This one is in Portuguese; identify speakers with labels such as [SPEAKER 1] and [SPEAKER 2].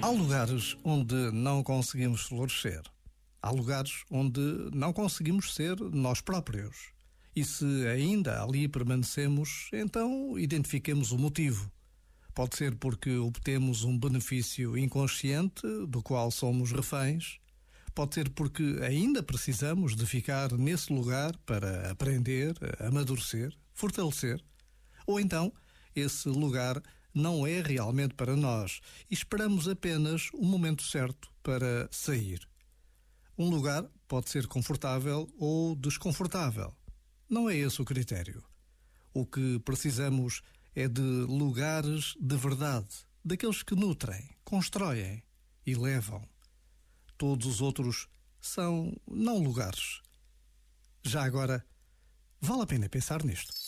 [SPEAKER 1] Há lugares onde não conseguimos florescer. Há lugares onde não conseguimos ser nós próprios. E se ainda ali permanecemos, então identifiquemos o motivo. Pode ser porque obtemos um benefício inconsciente do qual somos reféns. Pode ser porque ainda precisamos de ficar nesse lugar para aprender, amadurecer, fortalecer. Ou então, esse lugar não é realmente para nós e esperamos apenas o momento certo para sair. Um lugar pode ser confortável ou desconfortável. Não é esse o critério. O que precisamos é de lugares de verdade, daqueles que nutrem, constroem e levam. Todos os outros são não lugares. Já agora, vale a pena pensar nisto.